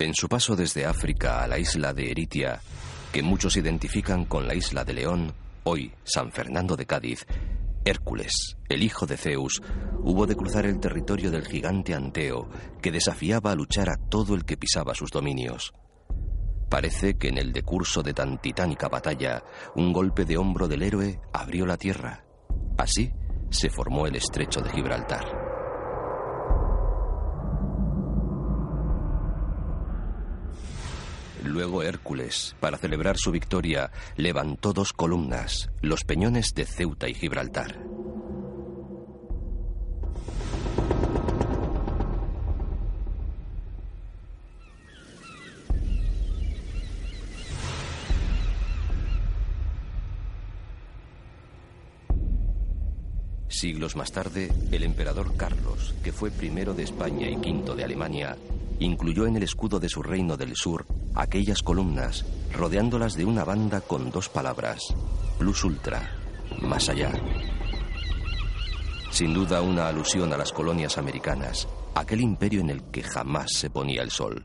En su paso desde África a la isla de Eritia, que muchos identifican con la isla de León, hoy San Fernando de Cádiz, Hércules, el hijo de Zeus, hubo de cruzar el territorio del gigante Anteo, que desafiaba a luchar a todo el que pisaba sus dominios. Parece que en el decurso de tan titánica batalla, un golpe de hombro del héroe abrió la tierra. Así se formó el estrecho de Gibraltar. Luego Hércules, para celebrar su victoria, levantó dos columnas, los peñones de Ceuta y Gibraltar. Siglos más tarde, el emperador Carlos, que fue primero de España y quinto de Alemania, incluyó en el escudo de su reino del sur aquellas columnas, rodeándolas de una banda con dos palabras, plus ultra, más allá. Sin duda una alusión a las colonias americanas, aquel imperio en el que jamás se ponía el sol.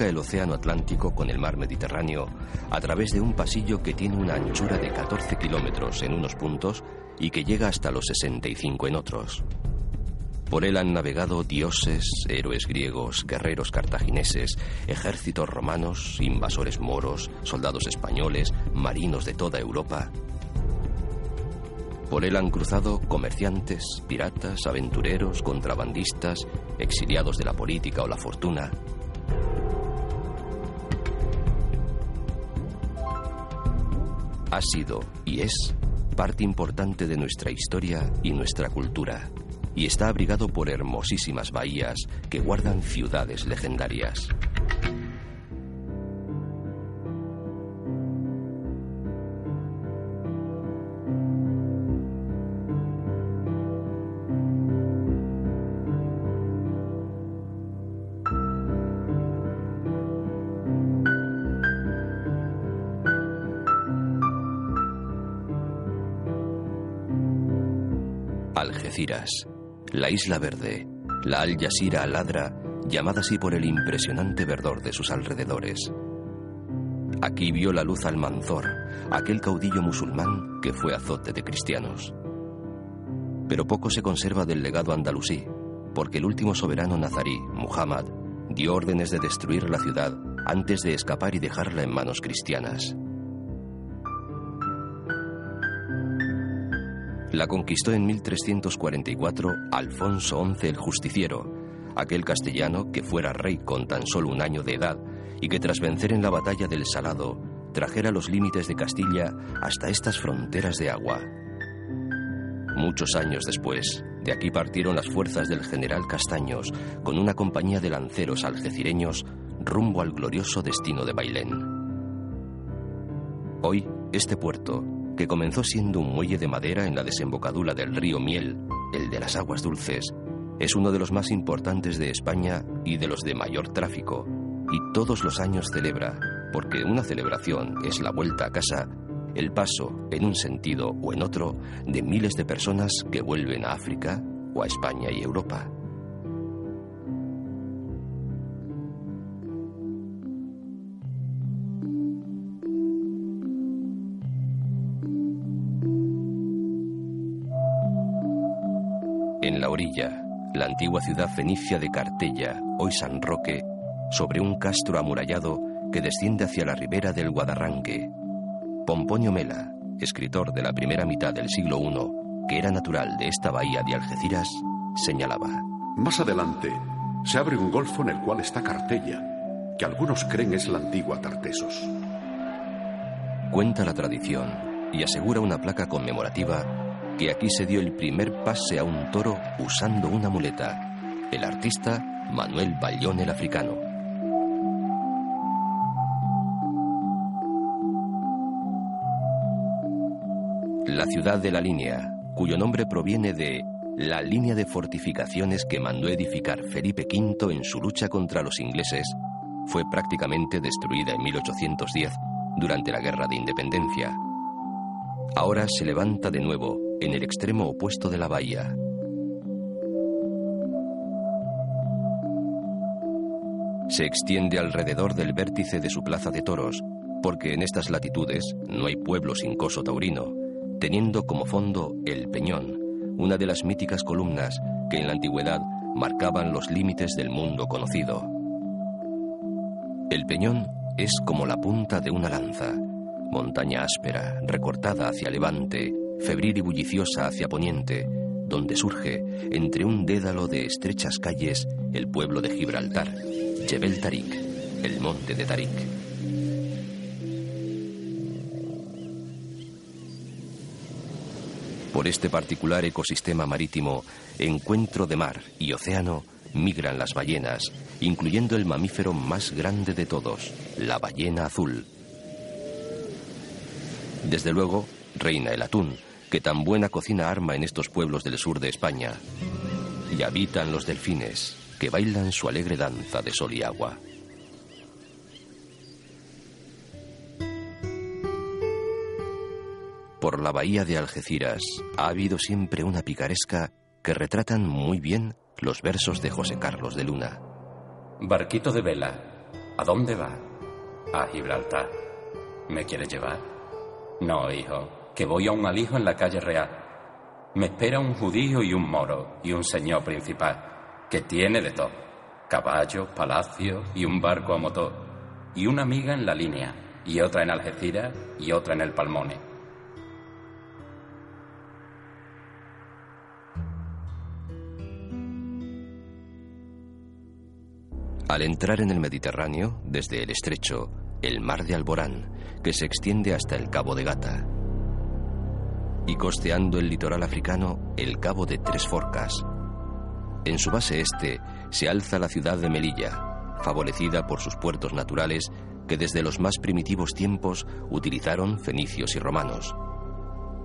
El Océano Atlántico con el mar Mediterráneo a través de un pasillo que tiene una anchura de 14 kilómetros en unos puntos y que llega hasta los 65 en otros. Por él han navegado dioses, héroes griegos, guerreros cartagineses, ejércitos romanos, invasores moros, soldados españoles, marinos de toda Europa. Por él han cruzado comerciantes, piratas, aventureros, contrabandistas, exiliados de la política o la fortuna. Ha sido y es parte importante de nuestra historia y nuestra cultura, y está abrigado por hermosísimas bahías que guardan ciudades legendarias. La Isla Verde, la Al Jazeera Aladra, llamada así por el impresionante verdor de sus alrededores. Aquí vio la luz Almanzor, aquel caudillo musulmán que fue azote de cristianos. Pero poco se conserva del legado andalusí, porque el último soberano nazarí, Muhammad, dio órdenes de destruir la ciudad antes de escapar y dejarla en manos cristianas. La conquistó en 1344 Alfonso XI el Justiciero, aquel castellano que fuera rey con tan solo un año de edad y que tras vencer en la batalla del Salado trajera los límites de Castilla hasta estas fronteras de agua. Muchos años después, de aquí partieron las fuerzas del general Castaños con una compañía de lanceros algecireños rumbo al glorioso destino de Bailén. Hoy, este puerto, que comenzó siendo un muelle de madera en la desembocadura del río Miel, el de las aguas dulces, es uno de los más importantes de España y de los de mayor tráfico, y todos los años celebra, porque una celebración es la vuelta a casa, el paso, en un sentido o en otro, de miles de personas que vuelven a África o a España y Europa. Antigua ciudad fenicia de Cartella, hoy San Roque, sobre un castro amurallado que desciende hacia la ribera del Guadarranque. Pomponio Mela, escritor de la primera mitad del siglo I, que era natural de esta bahía de Algeciras, señalaba. Más adelante se abre un golfo en el cual está Cartella, que algunos creen es la antigua Tartesos. Cuenta la tradición y asegura una placa conmemorativa que aquí se dio el primer pase a un toro usando una muleta, el artista Manuel Ballón el Africano. La ciudad de la línea, cuyo nombre proviene de la línea de fortificaciones que mandó edificar Felipe V en su lucha contra los ingleses, fue prácticamente destruida en 1810 durante la Guerra de Independencia. Ahora se levanta de nuevo en el extremo opuesto de la bahía. Se extiende alrededor del vértice de su plaza de toros, porque en estas latitudes no hay pueblo sin coso taurino, teniendo como fondo el Peñón, una de las míticas columnas que en la antigüedad marcaban los límites del mundo conocido. El Peñón es como la punta de una lanza, montaña áspera, recortada hacia levante, febril y bulliciosa hacia poniente, donde surge, entre un dédalo de estrechas calles, el pueblo de Gibraltar, Jebel Tarik, el monte de Tarik. Por este particular ecosistema marítimo, encuentro de mar y océano, migran las ballenas, incluyendo el mamífero más grande de todos, la ballena azul. Desde luego, reina el atún, que tan buena cocina arma en estos pueblos del sur de España. Y habitan los delfines, que bailan su alegre danza de sol y agua. Por la bahía de Algeciras ha habido siempre una picaresca que retratan muy bien los versos de José Carlos de Luna. Barquito de vela, ¿a dónde va? A Gibraltar. ¿Me quiere llevar? No, hijo, que voy a un alijo en la calle real. Me espera un judío y un moro y un señor principal, que tiene de todo. Caballo, palacio y un barco a motor. Y una amiga en la línea, y otra en Algeciras y otra en el Palmone. Al entrar en el Mediterráneo, desde el estrecho, el mar de Alborán, que se extiende hasta el Cabo de Gata, y costeando el litoral africano el Cabo de Tres Forcas. En su base este se alza la ciudad de Melilla, favorecida por sus puertos naturales que desde los más primitivos tiempos utilizaron fenicios y romanos.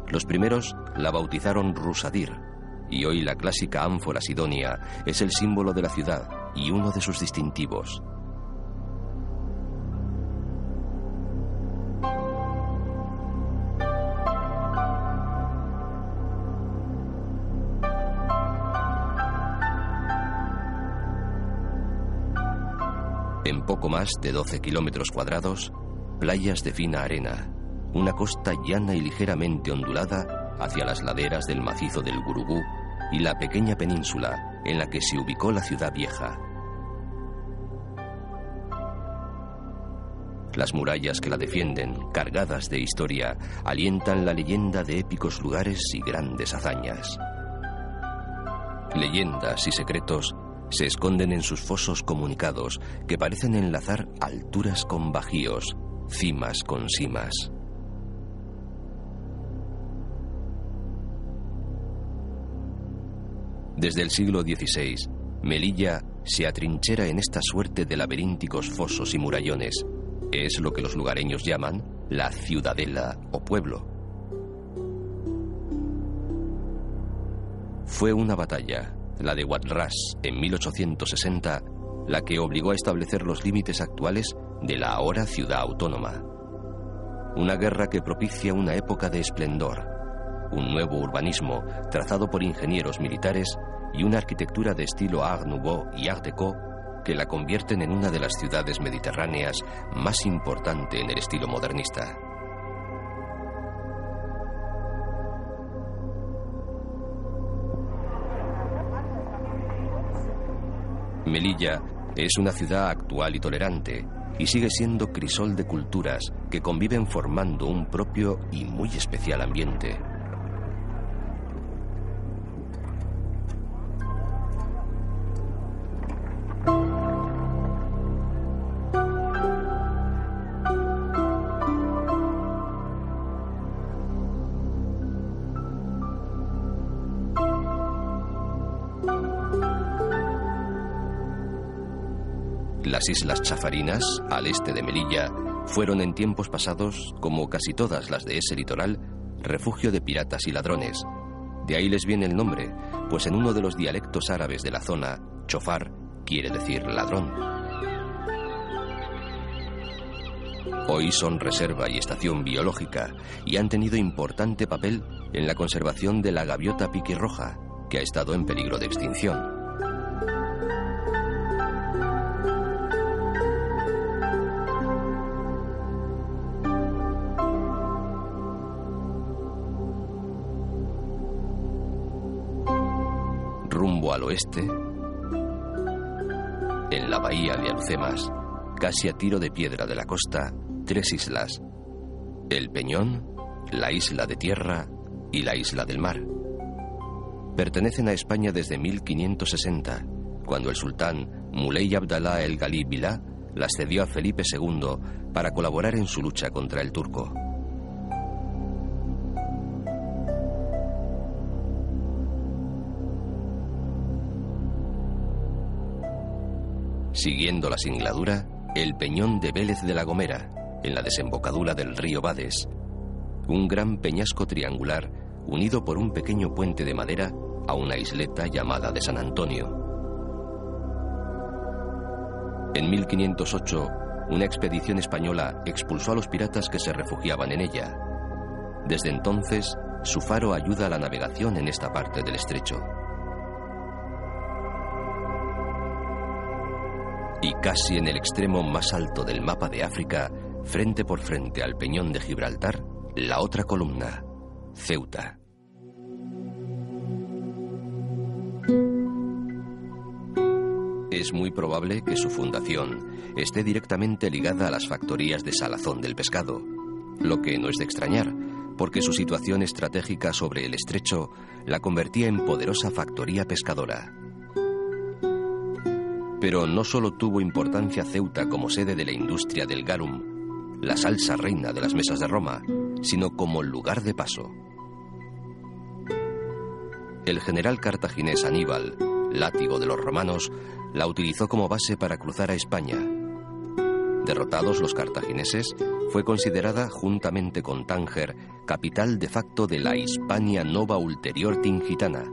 Los primeros la bautizaron Rusadir, y hoy la clásica ánfora sidonia es el símbolo de la ciudad y uno de sus distintivos. En poco más de 12 kilómetros cuadrados, playas de fina arena, una costa llana y ligeramente ondulada hacia las laderas del macizo del Gurugú y la pequeña península en la que se ubicó la ciudad vieja. Las murallas que la defienden, cargadas de historia, alientan la leyenda de épicos lugares y grandes hazañas. Leyendas y secretos se esconden en sus fosos comunicados que parecen enlazar alturas con bajíos, cimas con cimas. Desde el siglo XVI, Melilla se atrinchera en esta suerte de laberínticos fosos y murallones. Es lo que los lugareños llaman la ciudadela o pueblo. Fue una batalla, la de Watras, en 1860, la que obligó a establecer los límites actuales de la ahora ciudad autónoma. Una guerra que propicia una época de esplendor, un nuevo urbanismo trazado por ingenieros militares y una arquitectura de estilo Art Nouveau y Art Deco que la convierten en una de las ciudades mediterráneas más importante en el estilo modernista. Melilla es una ciudad actual y tolerante y sigue siendo crisol de culturas que conviven formando un propio y muy especial ambiente. Las islas Chafarinas, al este de Melilla, fueron en tiempos pasados, como casi todas las de ese litoral, refugio de piratas y ladrones. De ahí les viene el nombre, pues en uno de los dialectos árabes de la zona, chofar quiere decir ladrón. Hoy son reserva y estación biológica y han tenido importante papel en la conservación de la gaviota piquirroja, que ha estado en peligro de extinción. Oeste, en la bahía de Alcemas, casi a tiro de piedra de la costa, tres islas, el Peñón, la isla de Tierra y la isla del Mar. Pertenecen a España desde 1560, cuando el sultán Muley Abdallah el Galí Bilá las cedió a Felipe II para colaborar en su lucha contra el turco. Siguiendo la singladura, el peñón de Vélez de la Gomera, en la desembocadura del río Bades. Un gran peñasco triangular unido por un pequeño puente de madera a una isleta llamada de San Antonio. En 1508, una expedición española expulsó a los piratas que se refugiaban en ella. Desde entonces, su faro ayuda a la navegación en esta parte del estrecho. Y casi en el extremo más alto del mapa de África, frente por frente al peñón de Gibraltar, la otra columna, Ceuta. Es muy probable que su fundación esté directamente ligada a las factorías de salazón del pescado, lo que no es de extrañar, porque su situación estratégica sobre el estrecho la convertía en poderosa factoría pescadora. Pero no solo tuvo importancia Ceuta como sede de la industria del garum, la salsa reina de las mesas de Roma, sino como lugar de paso. El general cartaginés Aníbal, látigo de los romanos, la utilizó como base para cruzar a España. Derrotados los cartagineses, fue considerada, juntamente con Tánger, capital de facto de la Hispania Nova Ulterior Tingitana,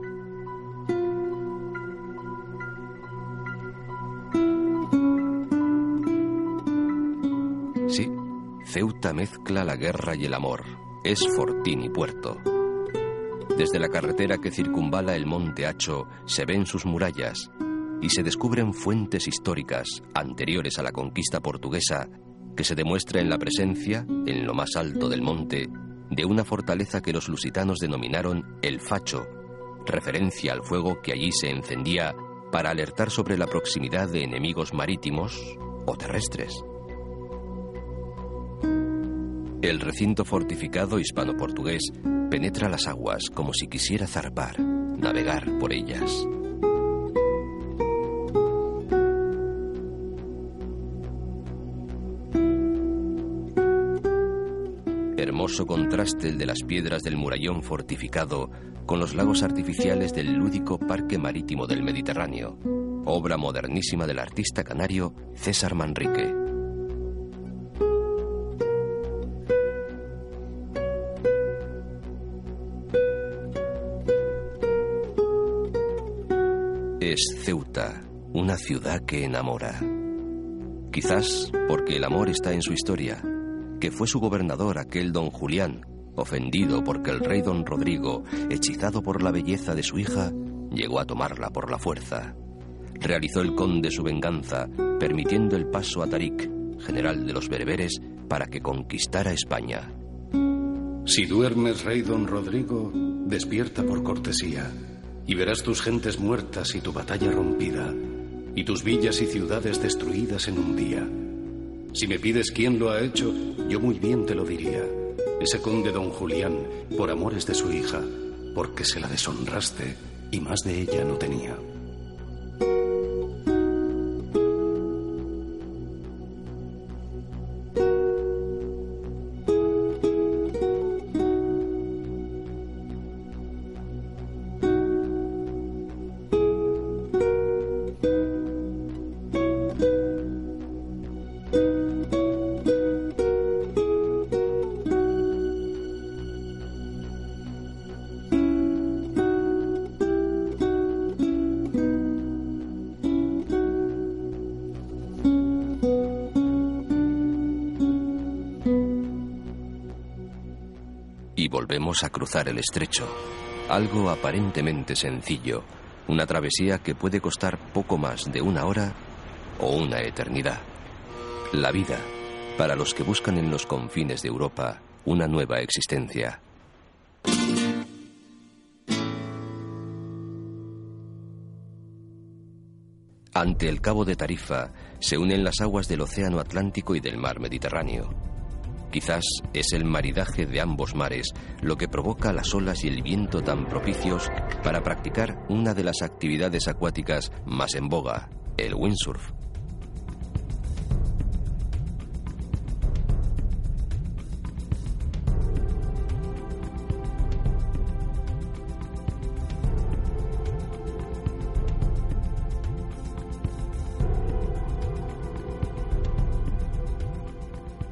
Ceuta mezcla la guerra y el amor. Es fortín y puerto. Desde la carretera que circunvala el monte Hacho se ven sus murallas y se descubren fuentes históricas anteriores a la conquista portuguesa que se demuestra en la presencia, en lo más alto del monte, de una fortaleza que los lusitanos denominaron el Facho, referencia al fuego que allí se encendía para alertar sobre la proximidad de enemigos marítimos o terrestres. El recinto fortificado hispano-portugués penetra las aguas como si quisiera zarpar, navegar por ellas. Hermoso contraste el de las piedras del murallón fortificado con los lagos artificiales del lúdico Parque Marítimo del Mediterráneo, obra modernísima del artista canario César Manrique. Ciudad que enamora. Quizás porque el amor está en su historia, que fue su gobernador aquel don Julián, ofendido porque el rey don Rodrigo, hechizado por la belleza de su hija, llegó a tomarla por la fuerza. Realizó el conde su venganza, permitiendo el paso a Tarik, general de los bereberes, para que conquistara España. Si duermes, rey don Rodrigo, despierta por cortesía, y verás tus gentes muertas y tu batalla rompida, y tus villas y ciudades destruidas en un día. Si me pides quién lo ha hecho, yo muy bien te lo diría. Ese conde don Julián, por amores de su hija, porque se la deshonraste y más de ella no tenía. A cruzar el estrecho. Algo aparentemente sencillo, una travesía que puede costar poco más de una hora o una eternidad. La vida, para los que buscan en los confines de Europa una nueva existencia. Ante el Cabo de Tarifa se unen las aguas del Océano Atlántico y del Mar Mediterráneo. Quizás es el maridaje de ambos mares lo que provoca las olas y el viento tan propicios para practicar una de las actividades acuáticas más en boga, el windsurf.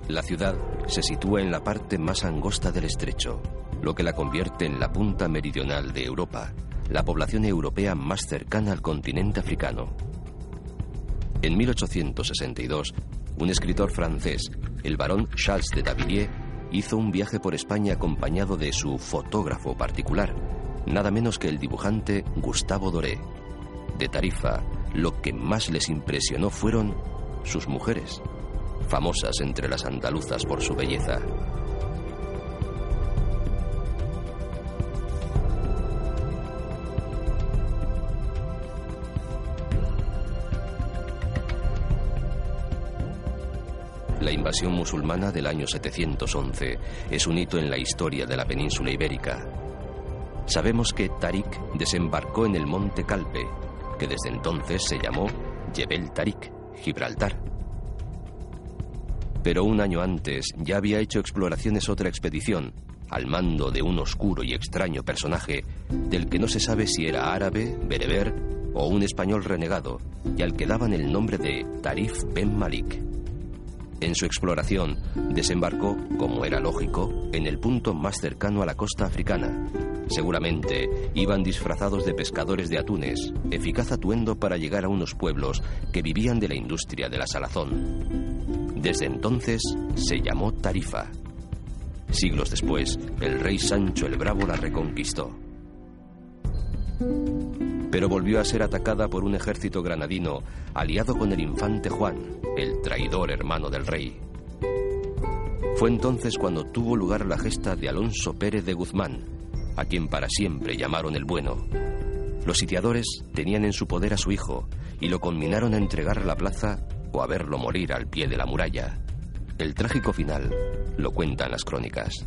La ciudad se sitúa en la parte más angosta del estrecho, lo que la convierte en la punta meridional de Europa, la población europea más cercana al continente africano. En 1862, un escritor francés, el barón Charles de Davilliers, hizo un viaje por España acompañado de su fotógrafo particular, nada menos que el dibujante Gustavo Doré. De Tarifa, lo que más les impresionó fueron sus mujeres famosas entre las andaluzas por su belleza. La invasión musulmana del año 711 es un hito en la historia de la península ibérica. Sabemos que Tarik desembarcó en el monte Calpe, que desde entonces se llamó Jebel Tarik, Gibraltar. Pero un año antes ya había hecho exploraciones otra expedición, al mando de un oscuro y extraño personaje del que no se sabe si era árabe, bereber o un español renegado, y al que daban el nombre de Tarif Ben Malik. En su exploración desembarcó, como era lógico, en el punto más cercano a la costa africana. Seguramente iban disfrazados de pescadores de atunes, eficaz atuendo para llegar a unos pueblos que vivían de la industria de la salazón. Desde entonces se llamó Tarifa. Siglos después, el rey Sancho el Bravo la reconquistó. Pero volvió a ser atacada por un ejército granadino aliado con el infante Juan, el traidor hermano del rey. Fue entonces cuando tuvo lugar la gesta de Alonso Pérez de Guzmán, a quien para siempre llamaron el bueno. Los sitiadores tenían en su poder a su hijo y lo conminaron a entregar la plaza o a verlo morir al pie de la muralla. El trágico final lo cuentan las crónicas.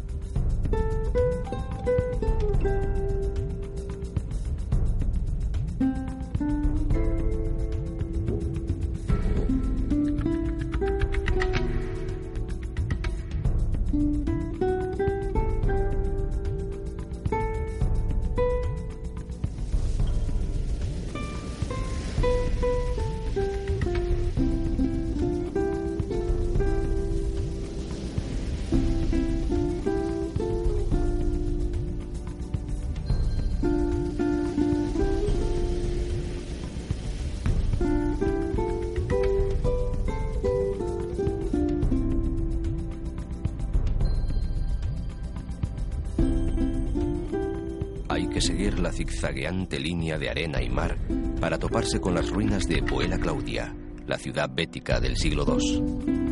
Zigzagueante línea de arena y mar para toparse con las ruinas de Puela Claudia, la ciudad bética del siglo II.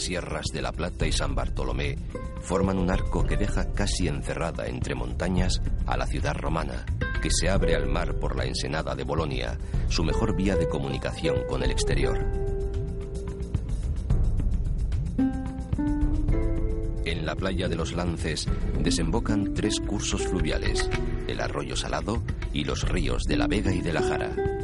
sierras de La Plata y San Bartolomé forman un arco que deja casi encerrada entre montañas a la ciudad romana, que se abre al mar por la ensenada de Bolonia, su mejor vía de comunicación con el exterior. En la playa de los Lances desembocan tres cursos fluviales, el arroyo Salado y los ríos de la Vega y de la Jara.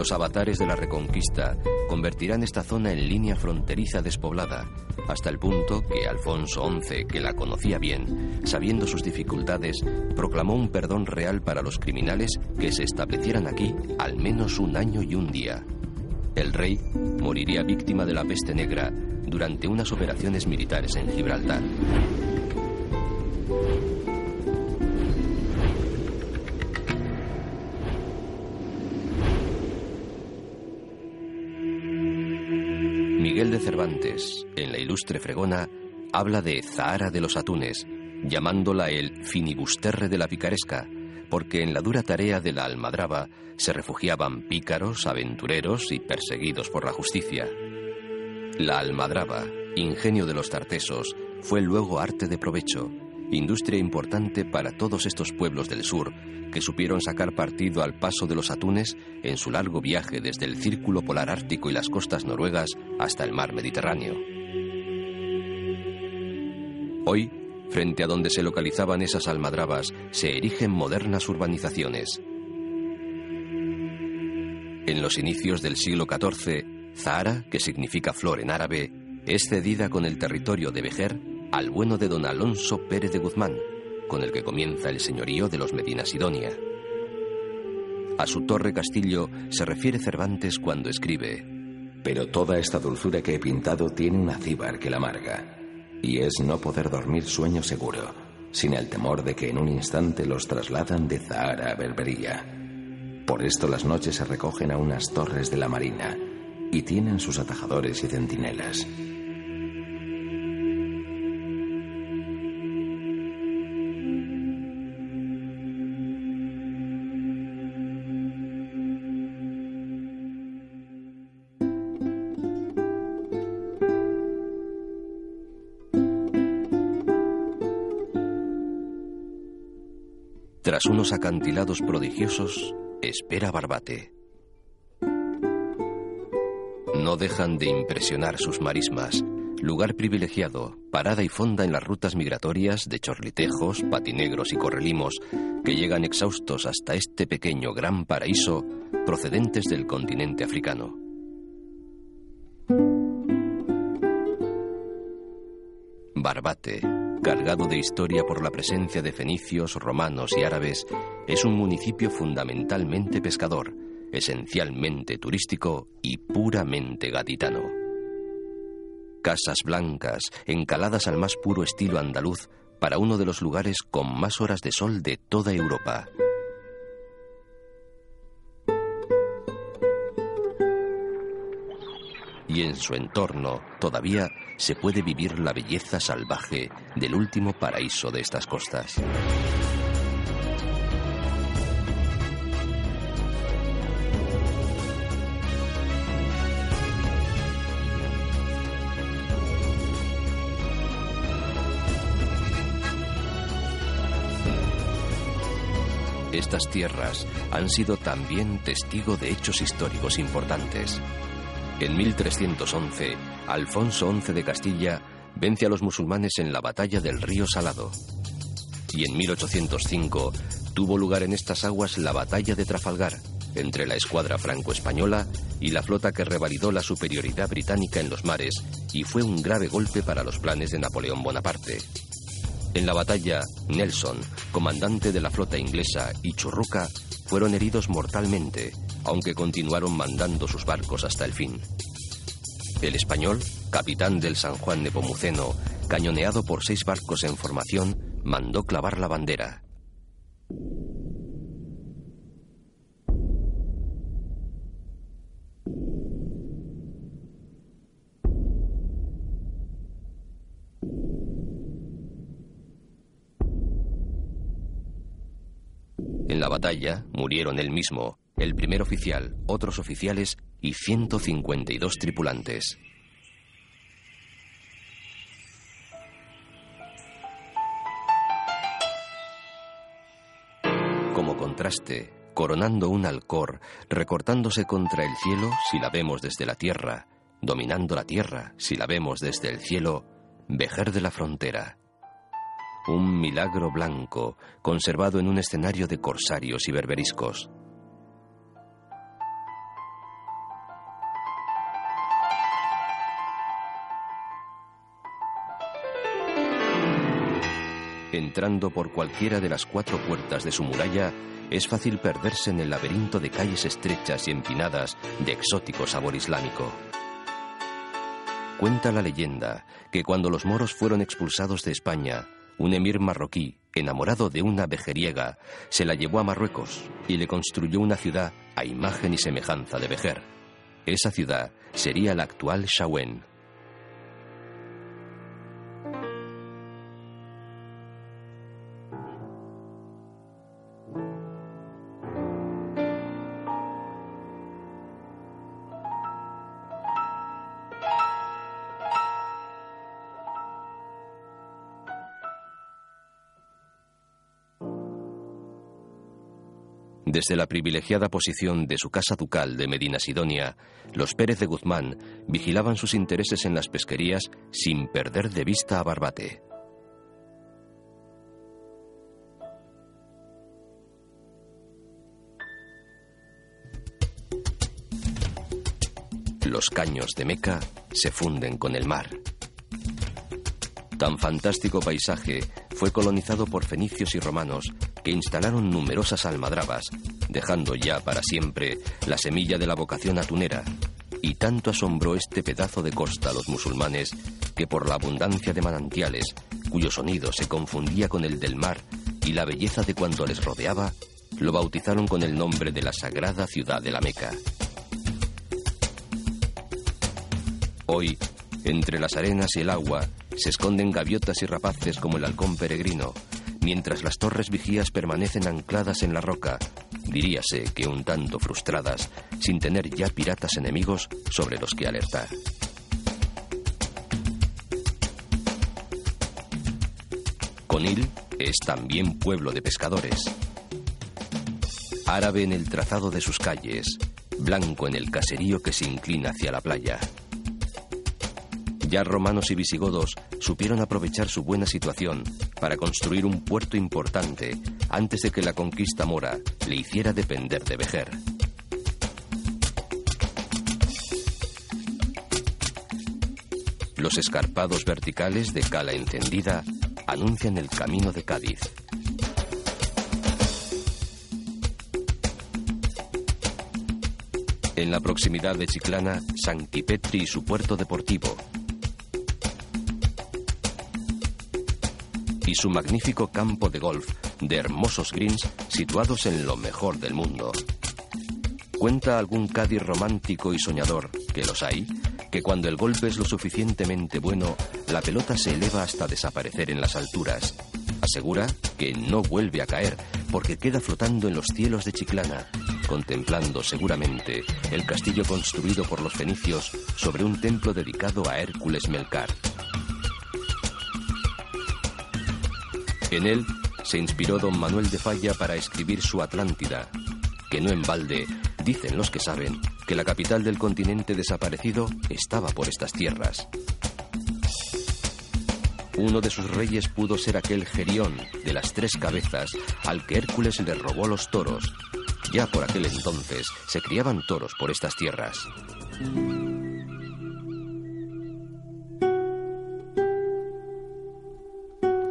Los avatares de la Reconquista convertirán esta zona en línea fronteriza despoblada, hasta el punto que Alfonso XI, que la conocía bien, sabiendo sus dificultades, proclamó un perdón real para los criminales que se establecieran aquí al menos un año y un día. El rey moriría víctima de la peste negra durante unas operaciones militares en Gibraltar. Cervantes, en la ilustre fregona, habla de Zahara de los Atunes, llamándola el finibusterre de la picaresca, porque en la dura tarea de la almadraba se refugiaban pícaros, aventureros y perseguidos por la justicia. La almadraba, ingenio de los tartesos, fue luego arte de provecho, industria importante para todos estos pueblos del sur que supieron sacar partido al paso de los atunes en su largo viaje desde el círculo polar ártico y las costas noruegas hasta el mar Mediterráneo. Hoy, frente a donde se localizaban esas almadrabas, se erigen modernas urbanizaciones. En los inicios del siglo XIV, Zahara, que significa flor en árabe, es cedida con el territorio de Vejer al bueno de don Alonso Pérez de Guzmán, con el que comienza el señorío de los Medina Sidonia. A su torre castillo se refiere Cervantes cuando escribe Pero toda esta dulzura que he pintado tiene un acíbar que la amarga, y es no poder dormir sueño seguro, sin el temor de que en un instante los trasladan de Zahara a Berbería. Por esto las noches se recogen a unas torres de la marina, y tienen sus atajadores y centinelas. Unos acantilados prodigiosos, espera Barbate. No dejan de impresionar sus marismas, lugar privilegiado, parada y fonda en las rutas migratorias de chorlitejos, patinegros y correlimos que llegan exhaustos hasta este pequeño gran paraíso procedentes del continente africano. Barbate, cargado de historia por la presencia de fenicios, romanos y árabes, es un municipio fundamentalmente pescador, esencialmente turístico y puramente gaditano. Casas blancas, encaladas al más puro estilo andaluz, para uno de los lugares con más horas de sol de toda Europa. Y en su entorno todavía se puede vivir la belleza salvaje del último paraíso de estas costas. Estas tierras han sido también testigo de hechos históricos importantes. En 1311, Alfonso XI de Castilla vence a los musulmanes en la batalla del río Salado. Y en 1805 tuvo lugar en estas aguas la batalla de Trafalgar, entre la escuadra franco-española y la flota que revalidó la superioridad británica en los mares y fue un grave golpe para los planes de Napoleón Bonaparte. En la batalla, Nelson, comandante de la flota inglesa, y Churruca fueron heridos mortalmente aunque continuaron mandando sus barcos hasta el fin. El español, capitán del San Juan de Pomuceno, cañoneado por seis barcos en formación, mandó clavar la bandera. En la batalla murieron él mismo, el primer oficial, otros oficiales y 152 tripulantes. Como contraste, coronando un alcor, recortándose contra el cielo si la vemos desde la tierra, dominando la tierra si la vemos desde el cielo, Vejer de la Frontera. Un milagro blanco conservado en un escenario de corsarios y berberiscos. Entrando por cualquiera de las cuatro puertas de su muralla, es fácil perderse en el laberinto de calles estrechas y empinadas de exótico sabor islámico. Cuenta la leyenda que cuando los moros fueron expulsados de España, un emir marroquí, enamorado de una vejeriega, se la llevó a Marruecos y le construyó una ciudad a imagen y semejanza de Vejer. Esa ciudad sería la actual Shawen. Desde la privilegiada posición de su casa ducal de Medina Sidonia, los Pérez de Guzmán vigilaban sus intereses en las pesquerías sin perder de vista a Barbate. Los caños de Meca se funden con el mar. Tan fantástico paisaje fue colonizado por fenicios y romanos que instalaron numerosas almadrabas, dejando ya para siempre la semilla de la vocación atunera. Y tanto asombró este pedazo de costa a los musulmanes que por la abundancia de manantiales, cuyo sonido se confundía con el del mar y la belleza de cuanto les rodeaba, lo bautizaron con el nombre de la sagrada ciudad de la Meca. Hoy, entre las arenas y el agua, se esconden gaviotas y rapaces como el halcón peregrino, mientras las torres vigías permanecen ancladas en la roca, diríase que un tanto frustradas, sin tener ya piratas enemigos sobre los que alertar. Conil es también pueblo de pescadores. Árabe en el trazado de sus calles, blanco en el caserío que se inclina hacia la playa. Ya romanos y visigodos supieron aprovechar su buena situación para construir un puerto importante antes de que la conquista mora le hiciera depender de Vejer. Los escarpados verticales de cala encendida anuncian el camino de Cádiz. En la proximidad de Chiclana, San Quipetri y su puerto deportivo, y su magnífico campo de golf de hermosos greens situados en lo mejor del mundo. Cuenta algún Cádiz romántico y soñador, que los hay, que cuando el golpe es lo suficientemente bueno, la pelota se eleva hasta desaparecer en las alturas. Asegura que no vuelve a caer porque queda flotando en los cielos de Chiclana, contemplando seguramente el castillo construido por los fenicios sobre un templo dedicado a Hércules Melcar. En él se inspiró don Manuel de Falla para escribir su Atlántida, que no en balde, dicen los que saben, que la capital del continente desaparecido estaba por estas tierras. Uno de sus reyes pudo ser aquel Gerión de las tres cabezas al que Hércules le robó los toros. Ya por aquel entonces se criaban toros por estas tierras.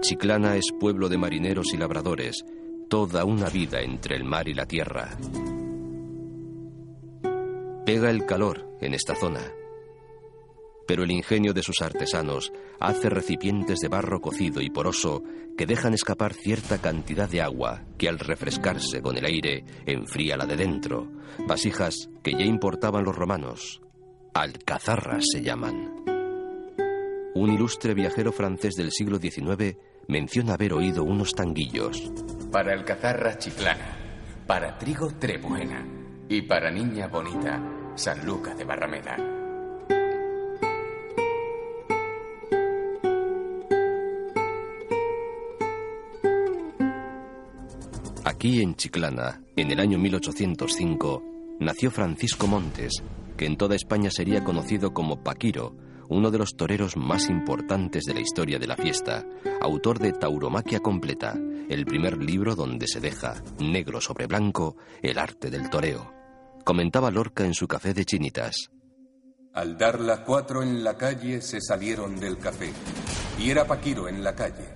Chiclana es pueblo de marineros y labradores, toda una vida entre el mar y la tierra. Pega el calor en esta zona, pero el ingenio de sus artesanos hace recipientes de barro cocido y poroso que dejan escapar cierta cantidad de agua que al refrescarse con el aire enfría la de dentro, vasijas que ya importaban los romanos. Alcazarras se llaman. Un ilustre viajero francés del siglo XIX menciona haber oído unos tanguillos. Para el cazarra chiclana. para Trigo Trebuena y para Niña Bonita, San Lucas de Barrameda. Aquí en Chiclana, en el año 1805, nació Francisco Montes, que en toda España sería conocido como Paquiro, uno de los toreros más importantes de la historia de la fiesta, autor de Tauromaquia Completa, el primer libro donde se deja, negro sobre blanco, el arte del toreo. Comentaba Lorca en su café de chinitas. Al dar las cuatro en la calle se salieron del café. Y era Paquiro en la calle,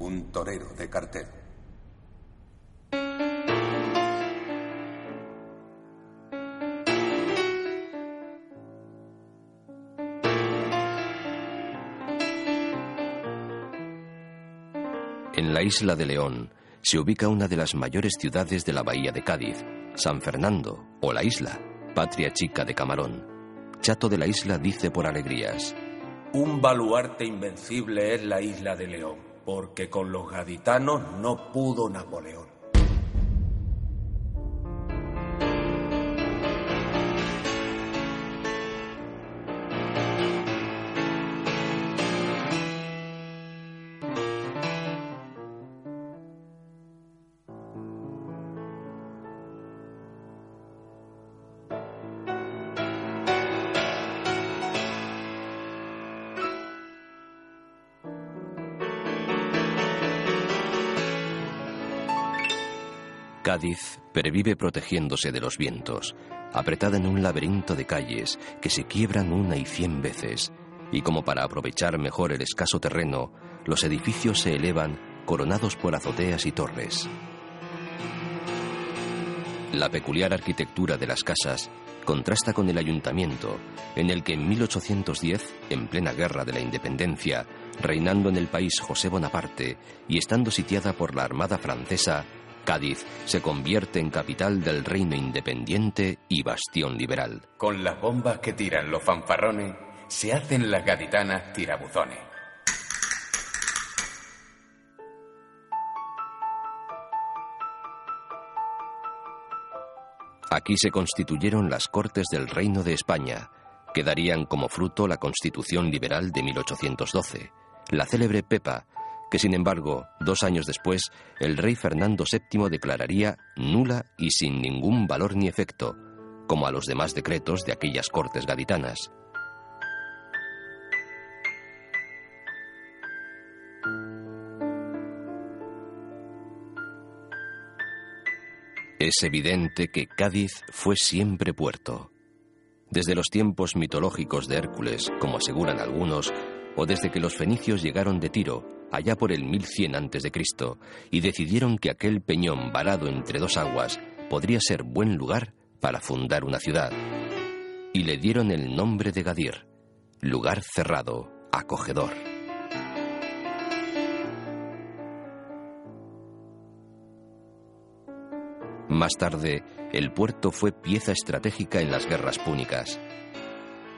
un torero de cartel. La isla de León se ubica una de las mayores ciudades de la bahía de Cádiz, San Fernando, o la isla, patria chica de Camarón. Chato de la isla dice por alegrías. Un baluarte invencible es la isla de León, porque con los gaditanos no pudo Napoleón. Cádiz pervive protegiéndose de los vientos, apretada en un laberinto de calles que se quiebran una y cien veces, y como para aprovechar mejor el escaso terreno, los edificios se elevan coronados por azoteas y torres. La peculiar arquitectura de las casas contrasta con el ayuntamiento, en el que en 1810, en plena guerra de la independencia, reinando en el país José Bonaparte y estando sitiada por la Armada francesa, Cádiz se convierte en capital del reino independiente y bastión liberal. Con las bombas que tiran los fanfarrones, se hacen las gaditanas tirabuzones. Aquí se constituyeron las Cortes del Reino de España, que darían como fruto la Constitución Liberal de 1812, la célebre Pepa, que sin embargo, dos años después, el rey Fernando VII declararía nula y sin ningún valor ni efecto, como a los demás decretos de aquellas cortes gaditanas. Es evidente que Cádiz fue siempre puerto. Desde los tiempos mitológicos de Hércules, como aseguran algunos, o desde que los fenicios llegaron de Tiro, allá por el 1100 a.C., y decidieron que aquel peñón varado entre dos aguas podría ser buen lugar para fundar una ciudad. Y le dieron el nombre de Gadir, lugar cerrado, acogedor. Más tarde, el puerto fue pieza estratégica en las guerras púnicas.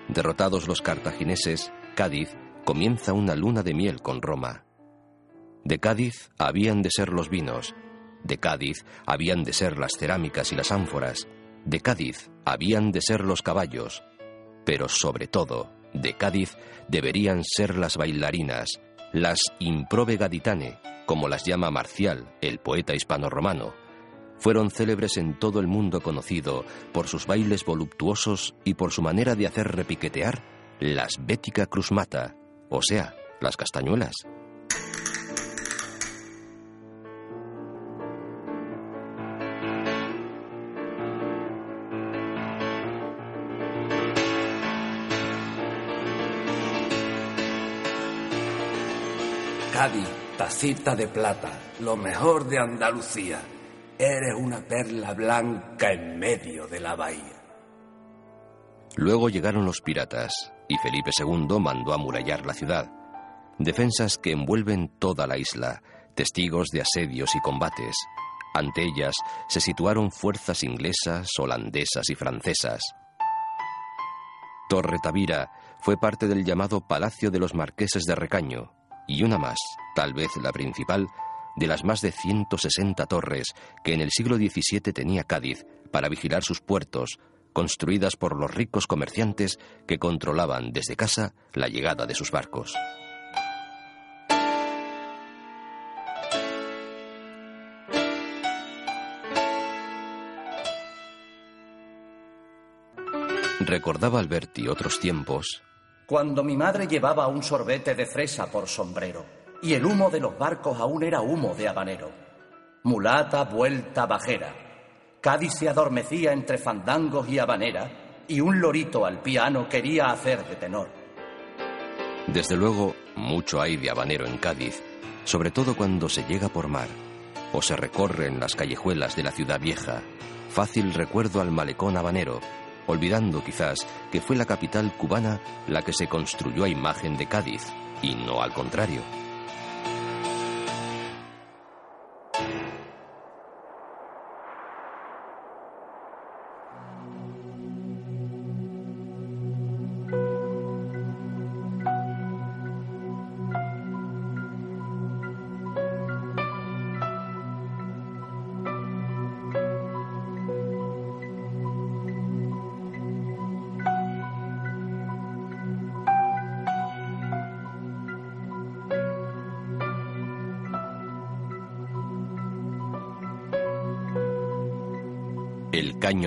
Derrotados los cartagineses, Cádiz comienza una luna de miel con Roma. De Cádiz habían de ser los vinos, de Cádiz habían de ser las cerámicas y las ánforas, de Cádiz habían de ser los caballos, pero sobre todo, de Cádiz deberían ser las bailarinas, las improve gaditane, como las llama Marcial, el poeta hispano-romano. Fueron célebres en todo el mundo conocido por sus bailes voluptuosos y por su manera de hacer repiquetear las bética cruzmata, o sea, las castañuelas. Tacita de plata, lo mejor de Andalucía. Eres una perla blanca en medio de la bahía. Luego llegaron los piratas y Felipe II mandó amurallar la ciudad. Defensas que envuelven toda la isla, testigos de asedios y combates. Ante ellas se situaron fuerzas inglesas, holandesas y francesas. Torre Tavira fue parte del llamado Palacio de los Marqueses de Recaño, y una más, tal vez la principal, de las más de 160 torres que en el siglo XVII tenía Cádiz para vigilar sus puertos, construidas por los ricos comerciantes que controlaban desde casa la llegada de sus barcos. Recordaba Alberti otros tiempos. Cuando mi madre llevaba un sorbete de fresa por sombrero y el humo de los barcos aún era humo de habanero. Mulata vuelta bajera. Cádiz se adormecía entre fandangos y habanera y un lorito al piano quería hacer de tenor. Desde luego, mucho hay de habanero en Cádiz, sobre todo cuando se llega por mar o se recorren las callejuelas de la ciudad vieja. Fácil recuerdo al malecón habanero, olvidando quizás que fue la capital cubana la que se construyó a imagen de Cádiz, y no al contrario.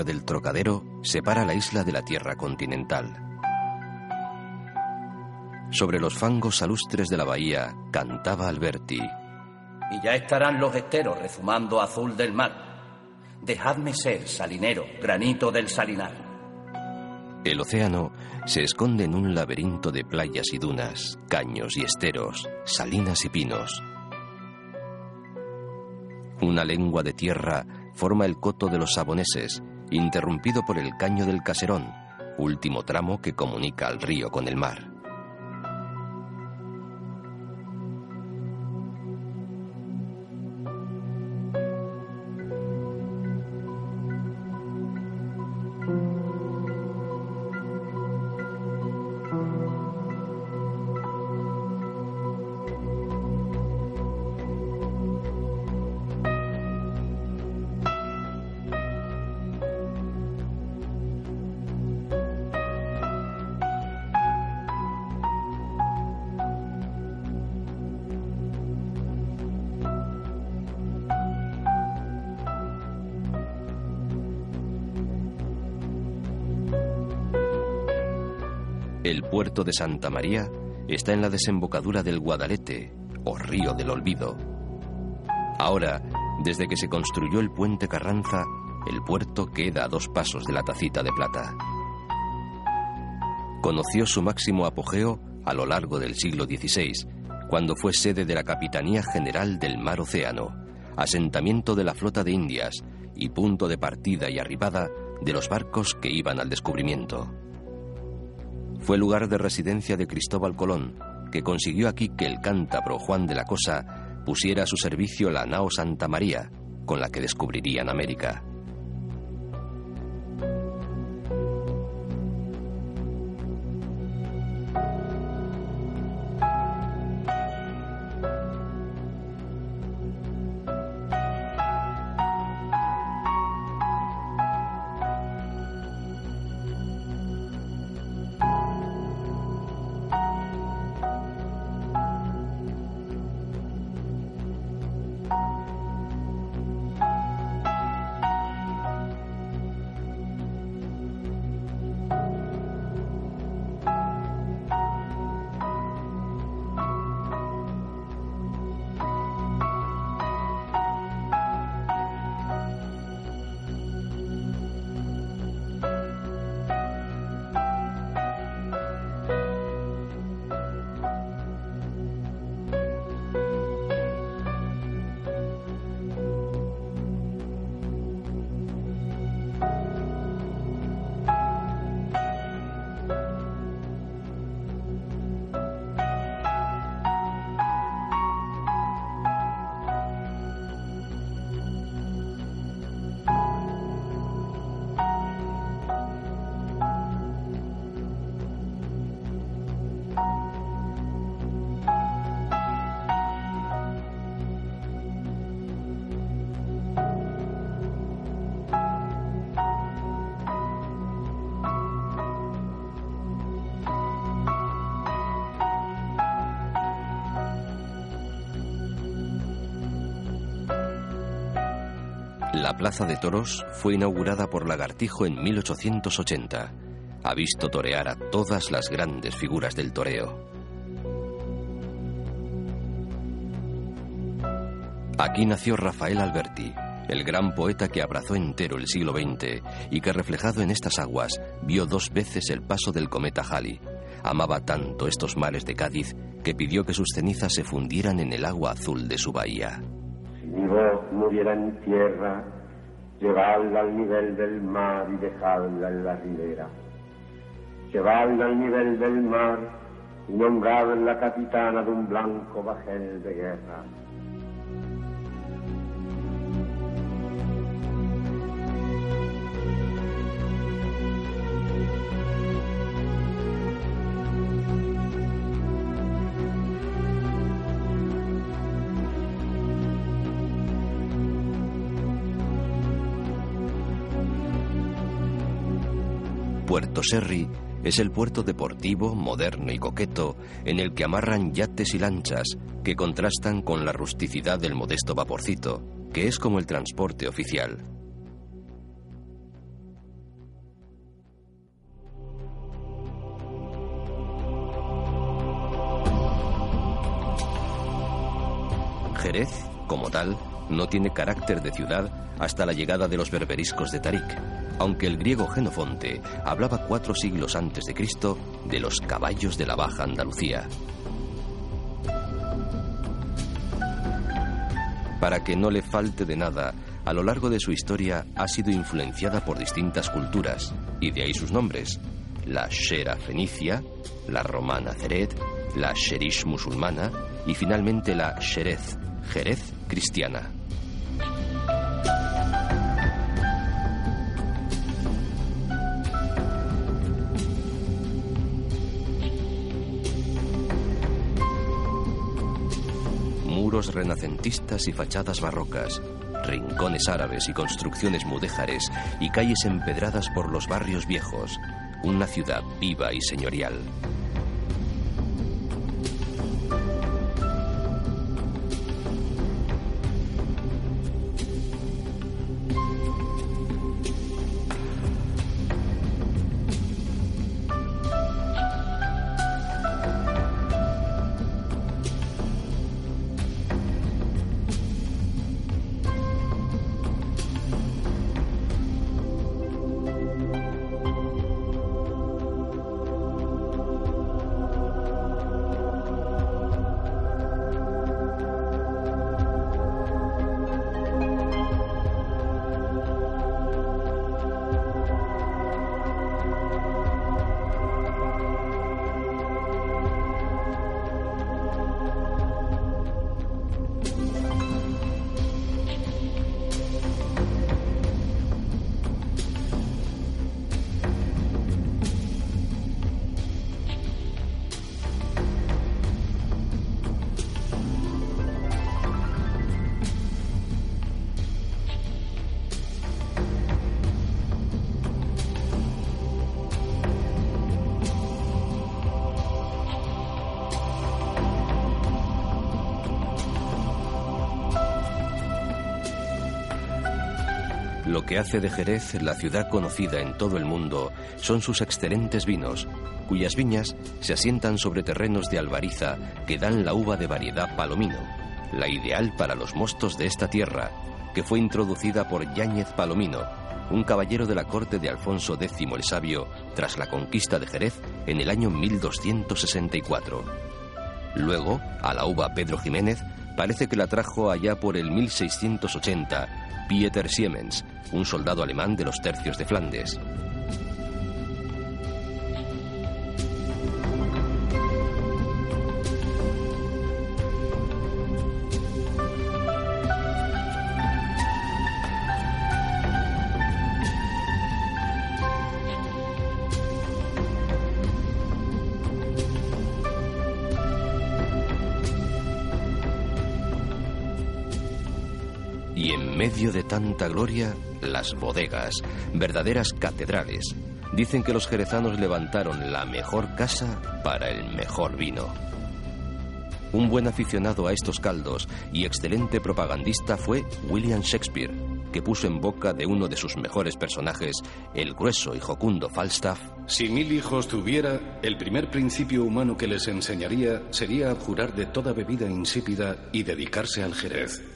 Del Trocadero separa la isla de la tierra continental. Sobre los fangos salustres de la bahía cantaba Alberti. Y ya estarán los esteros rezumando azul del mar. Dejadme ser, salinero, granito del salinar. El océano se esconde en un laberinto de playas y dunas, caños y esteros, salinas y pinos. Una lengua de tierra forma el coto de los saboneses, interrumpido por el caño del Caserón, último tramo que comunica al río con el mar. Puerto de Santa María está en la desembocadura del Guadalete, o río del olvido. Ahora, desde que se construyó el puente Carranza, el puerto queda a dos pasos de la tacita de plata. Conoció su máximo apogeo a lo largo del siglo XVI, cuando fue sede de la Capitanía General del Mar Océano, asentamiento de la flota de Indias y punto de partida y arribada de los barcos que iban al descubrimiento. Fue lugar de residencia de Cristóbal Colón, que consiguió aquí que el cántabro Juan de la Cosa pusiera a su servicio la nao Santa María, con la que descubrirían América. La Plaza de Toros fue inaugurada por Lagartijo en 1880. Ha visto torear a todas las grandes figuras del toreo. Aquí nació Rafael Alberti, el gran poeta que abrazó entero el siglo XX y que reflejado en estas aguas vio dos veces el paso del cometa Halley. Amaba tanto estos mares de Cádiz que pidió que sus cenizas se fundieran en el agua azul de su bahía. Mi voz muriera en tierra, llevadla al nivel del mar y dejadla en la ribera. Llevadla al nivel del mar y nombradla capitana de un blanco bajel de guerra. Serri es el puerto deportivo, moderno y coqueto en el que amarran yates y lanchas que contrastan con la rusticidad del modesto vaporcito, que es como el transporte oficial. Jerez, como tal, no tiene carácter de ciudad hasta la llegada de los berberiscos de Tarik, aunque el griego Genofonte hablaba cuatro siglos antes de Cristo de los caballos de la Baja Andalucía. Para que no le falte de nada, a lo largo de su historia ha sido influenciada por distintas culturas, y de ahí sus nombres, la Shera fenicia, la romana Ceret, la Sherish musulmana y finalmente la Sherez, Jerez cristiana. Renacentistas y fachadas barrocas, rincones árabes y construcciones mudéjares y calles empedradas por los barrios viejos, una ciudad viva y señorial. Que hace de Jerez la ciudad conocida en todo el mundo son sus excelentes vinos, cuyas viñas se asientan sobre terrenos de albariza que dan la uva de variedad palomino, la ideal para los mostos de esta tierra, que fue introducida por Yáñez Palomino, un caballero de la corte de Alfonso X el Sabio tras la conquista de Jerez en el año 1264. Luego, a la uva Pedro Jiménez parece que la trajo allá por el 1680 Pieter Siemens, un soldado alemán de los tercios de Flandes. Medio de tanta gloria, las bodegas, verdaderas catedrales. Dicen que los jerezanos levantaron la mejor casa para el mejor vino. Un buen aficionado a estos caldos y excelente propagandista fue William Shakespeare, que puso en boca de uno de sus mejores personajes, el grueso y jocundo Falstaff, Si mil hijos tuviera, el primer principio humano que les enseñaría sería abjurar de toda bebida insípida y dedicarse al jerez.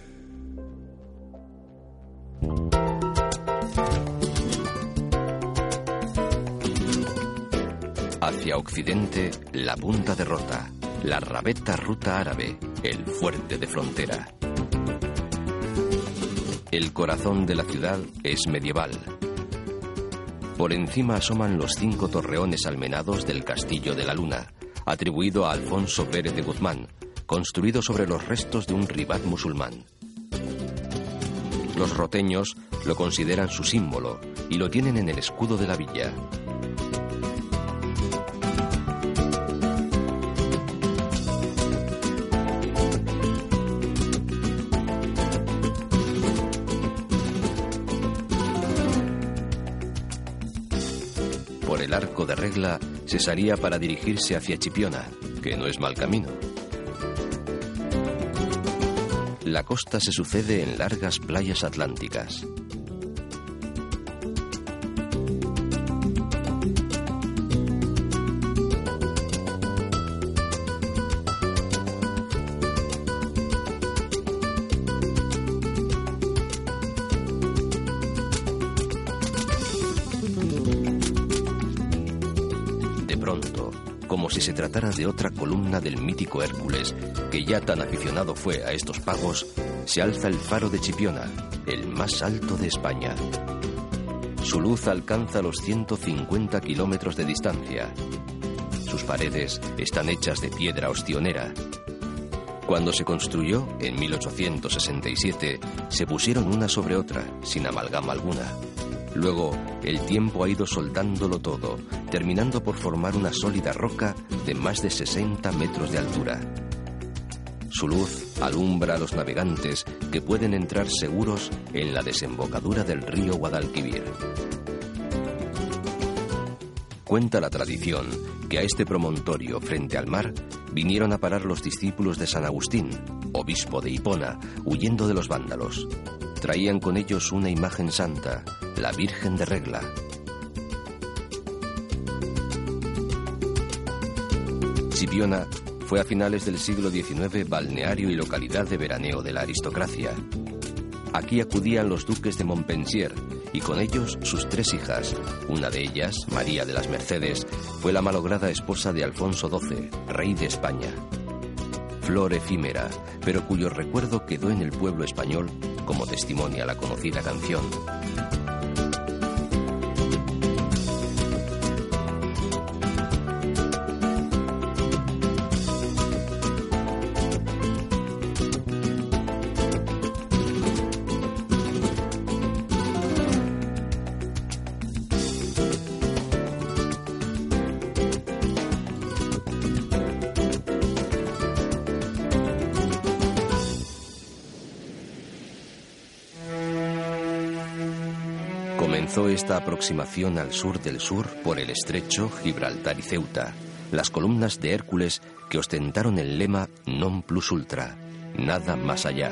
Hacia occidente, la punta de Rota, la rabeta ruta árabe, el fuerte de frontera. El corazón de la ciudad es medieval. Por encima asoman los cinco torreones almenados del Castillo de la Luna, atribuido a Alfonso Pérez de Guzmán, construido sobre los restos de un ribat musulmán. Los roteños lo consideran su símbolo y lo tienen en el escudo de la villa. Por el arco de regla se salía para dirigirse hacia Chipiona, que no es mal camino. La costa se sucede en largas playas atlánticas. De otra columna del mítico Hércules, que ya tan aficionado fue a estos pagos, se alza el faro de Chipiona, el más alto de España. Su luz alcanza los 150 kilómetros de distancia. Sus paredes están hechas de piedra ostionera. Cuando se construyó, en 1867, se pusieron una sobre otra, sin amalgama alguna. Luego, el tiempo ha ido soldándolo todo, terminando por formar una sólida roca de más de 60 metros de altura. Su luz alumbra a los navegantes que pueden entrar seguros en la desembocadura del río Guadalquivir. Cuenta la tradición que a este promontorio frente al mar vinieron a parar los discípulos de San Agustín, obispo de Hipona, huyendo de los vándalos. Traían con ellos una imagen santa, la Virgen de Regla. Chipiona fue a finales del siglo XIX balneario y localidad de veraneo de la aristocracia. Aquí acudían los duques de Montpensier y con ellos sus tres hijas. Una de ellas, María de las Mercedes, fue la malograda esposa de Alfonso XII, rey de España. Flor efímera, pero cuyo recuerdo quedó en el pueblo español como testimonia la conocida canción. Aproximación al sur del sur por el estrecho, Gibraltar y Ceuta, las columnas de Hércules que ostentaron el lema Non plus ultra, nada más allá.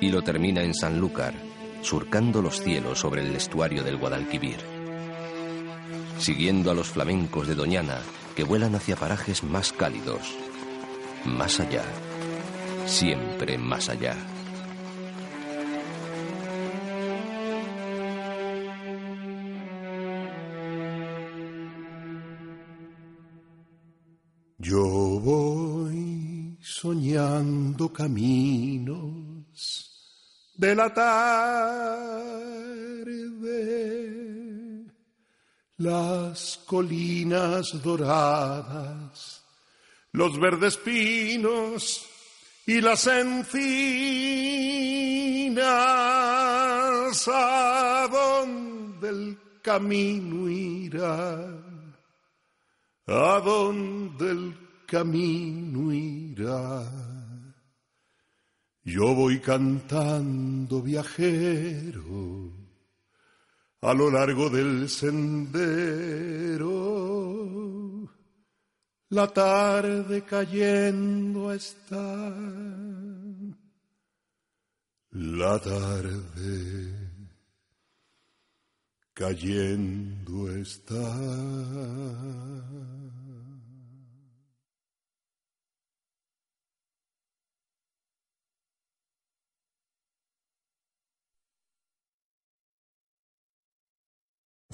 Y lo termina en Sanlúcar, surcando los cielos sobre el estuario del Guadalquivir. Siguiendo a los flamencos de Doñana, que vuelan hacia parajes más cálidos, más allá, siempre más allá. Yo voy soñando caminos de la tarde, las colinas doradas, los verdes pinos y las encinas, a donde el camino irá a dónde el camino irá. Yo voy cantando viajero a lo largo del sendero, la tarde cayendo está, La tarde cayendo está.